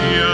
Yeah.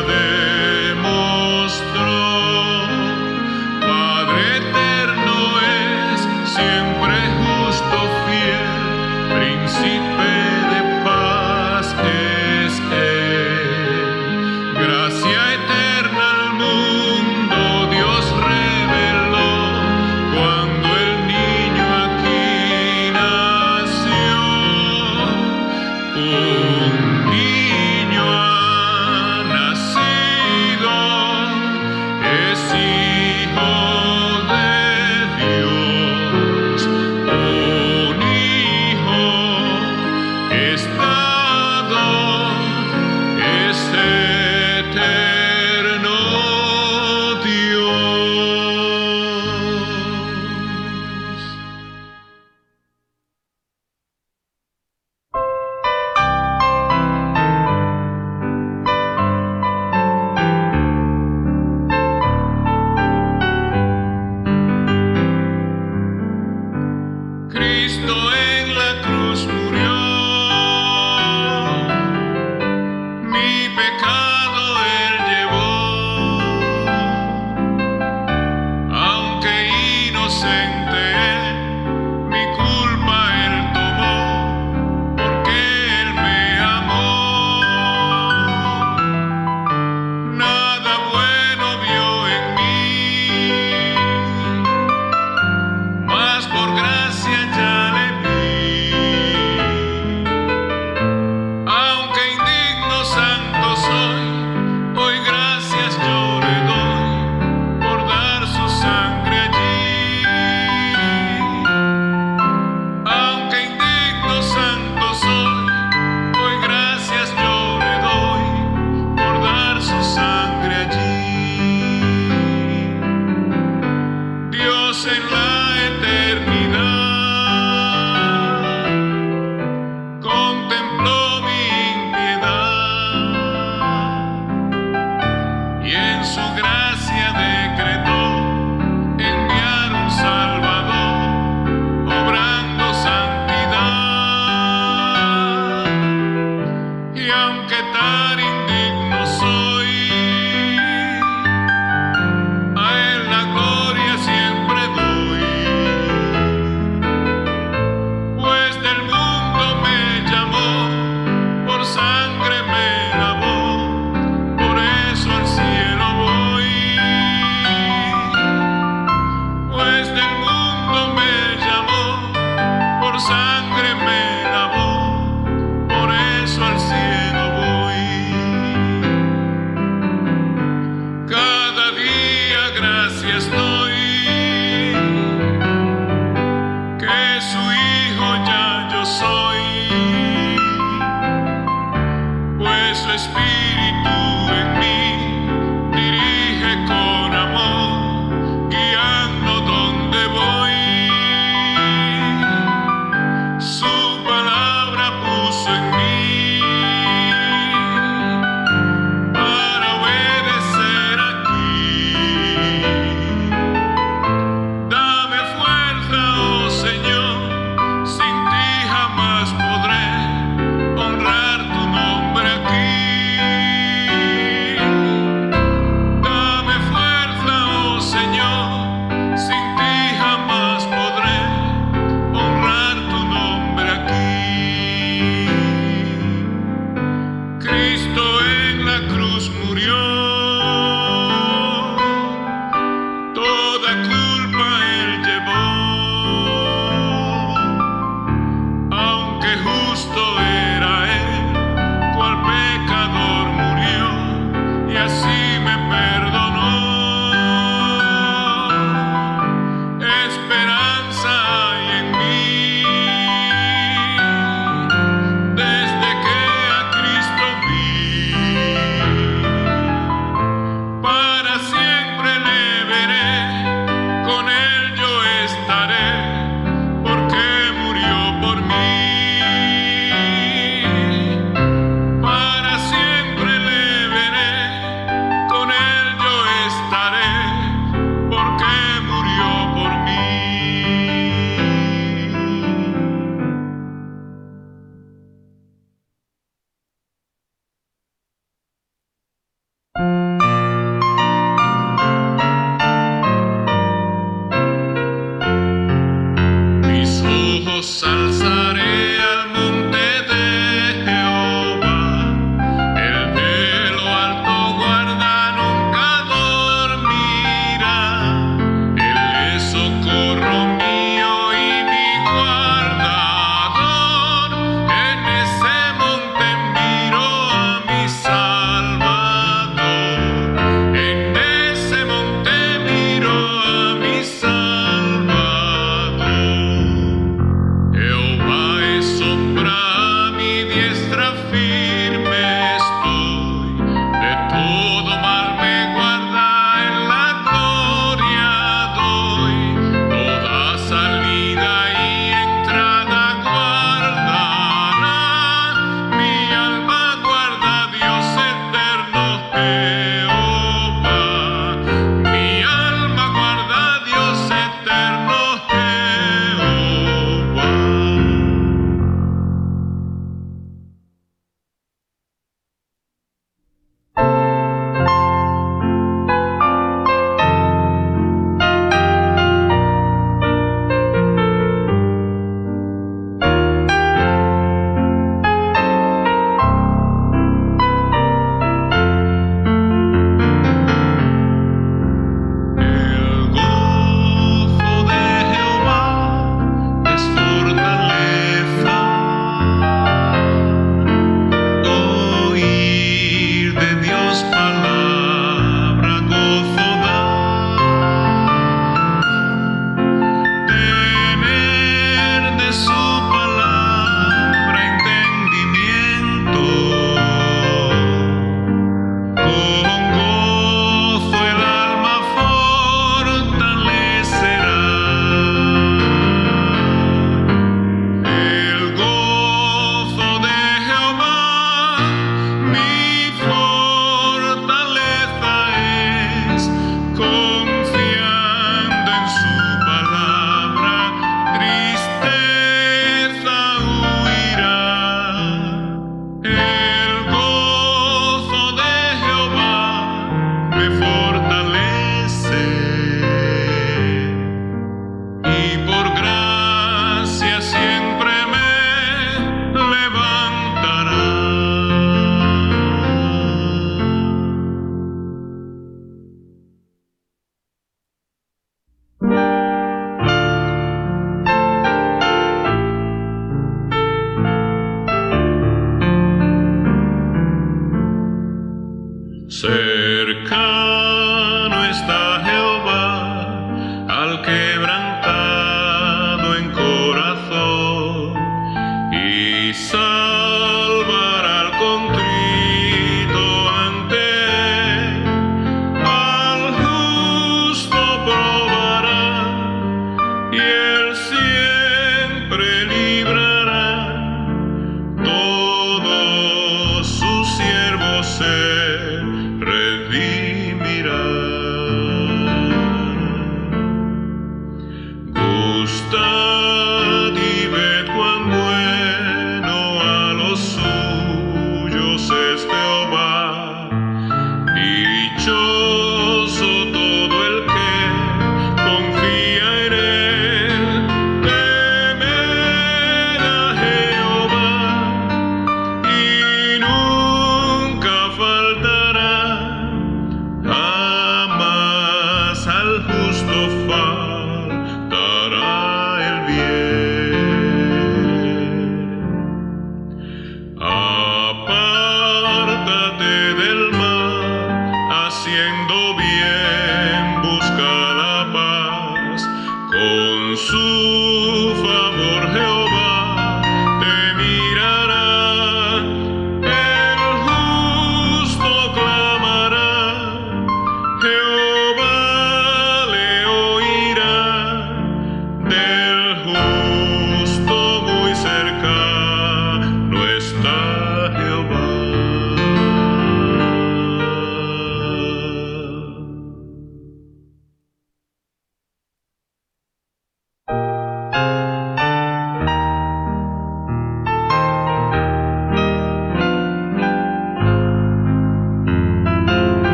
Cristo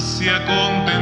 ansia con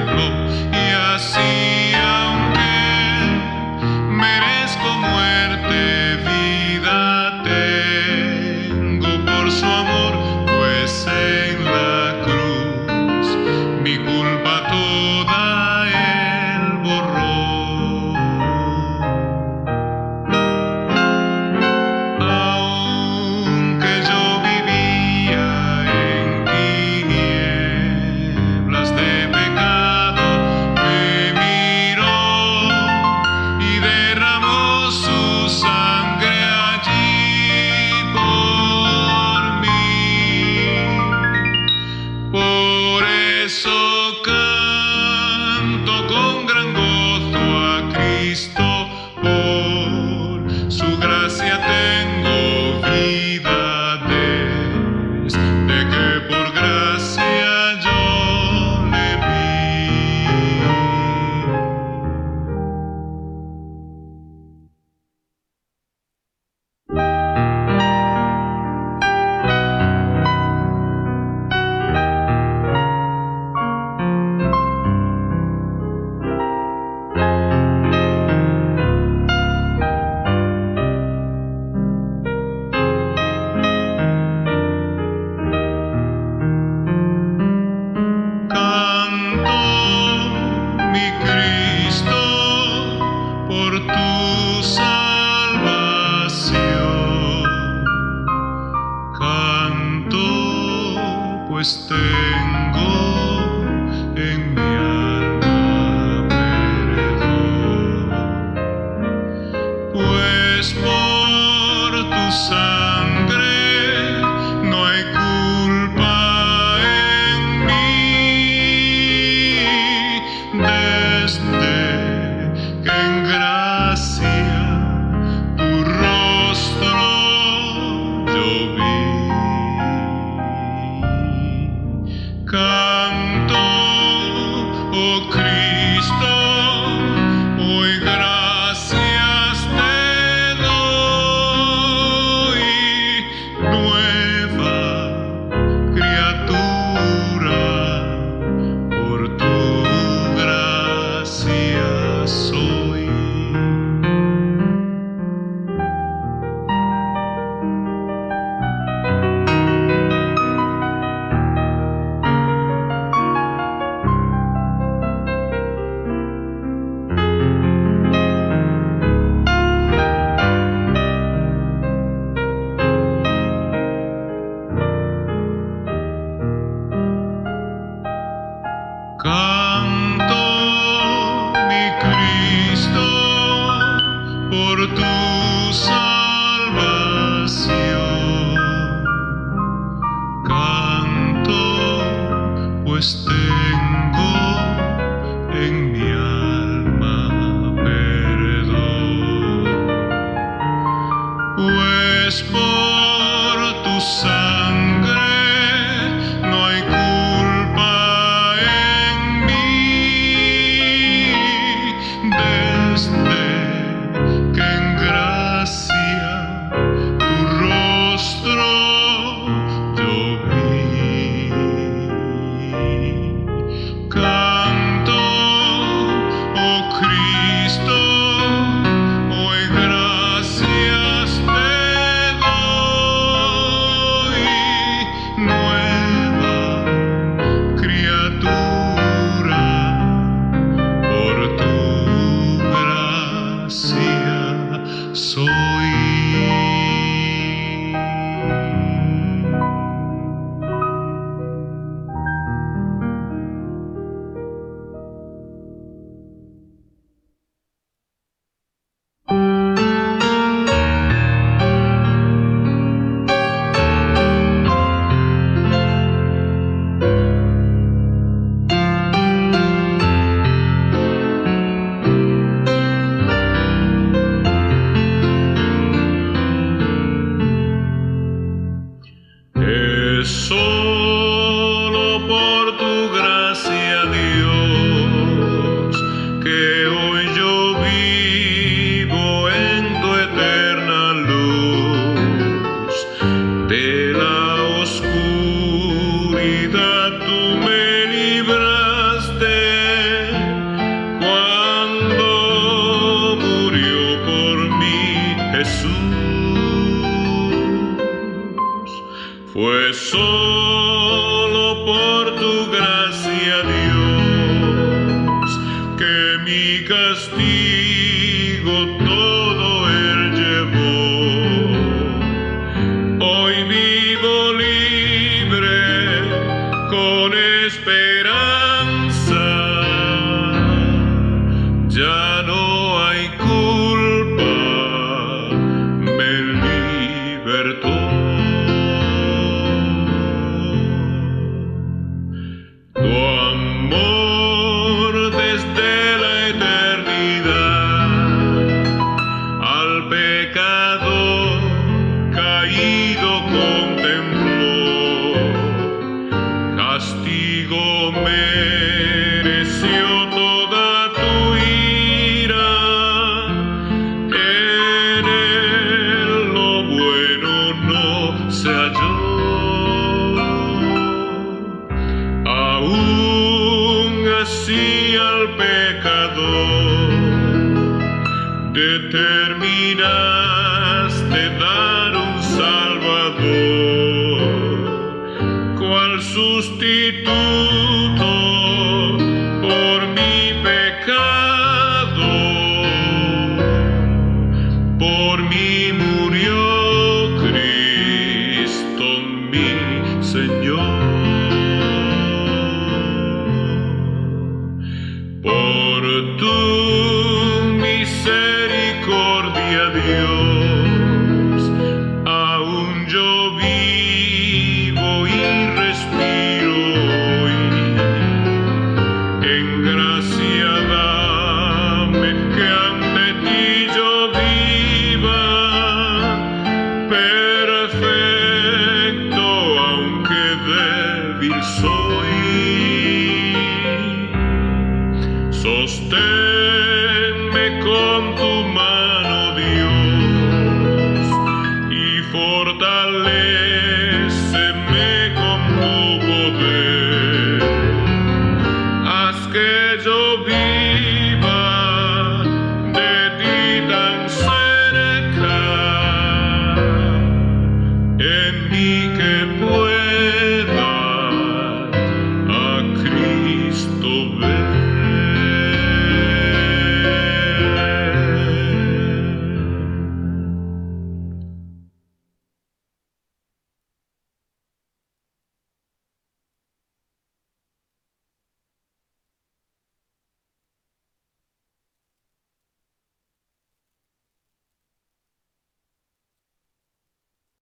Es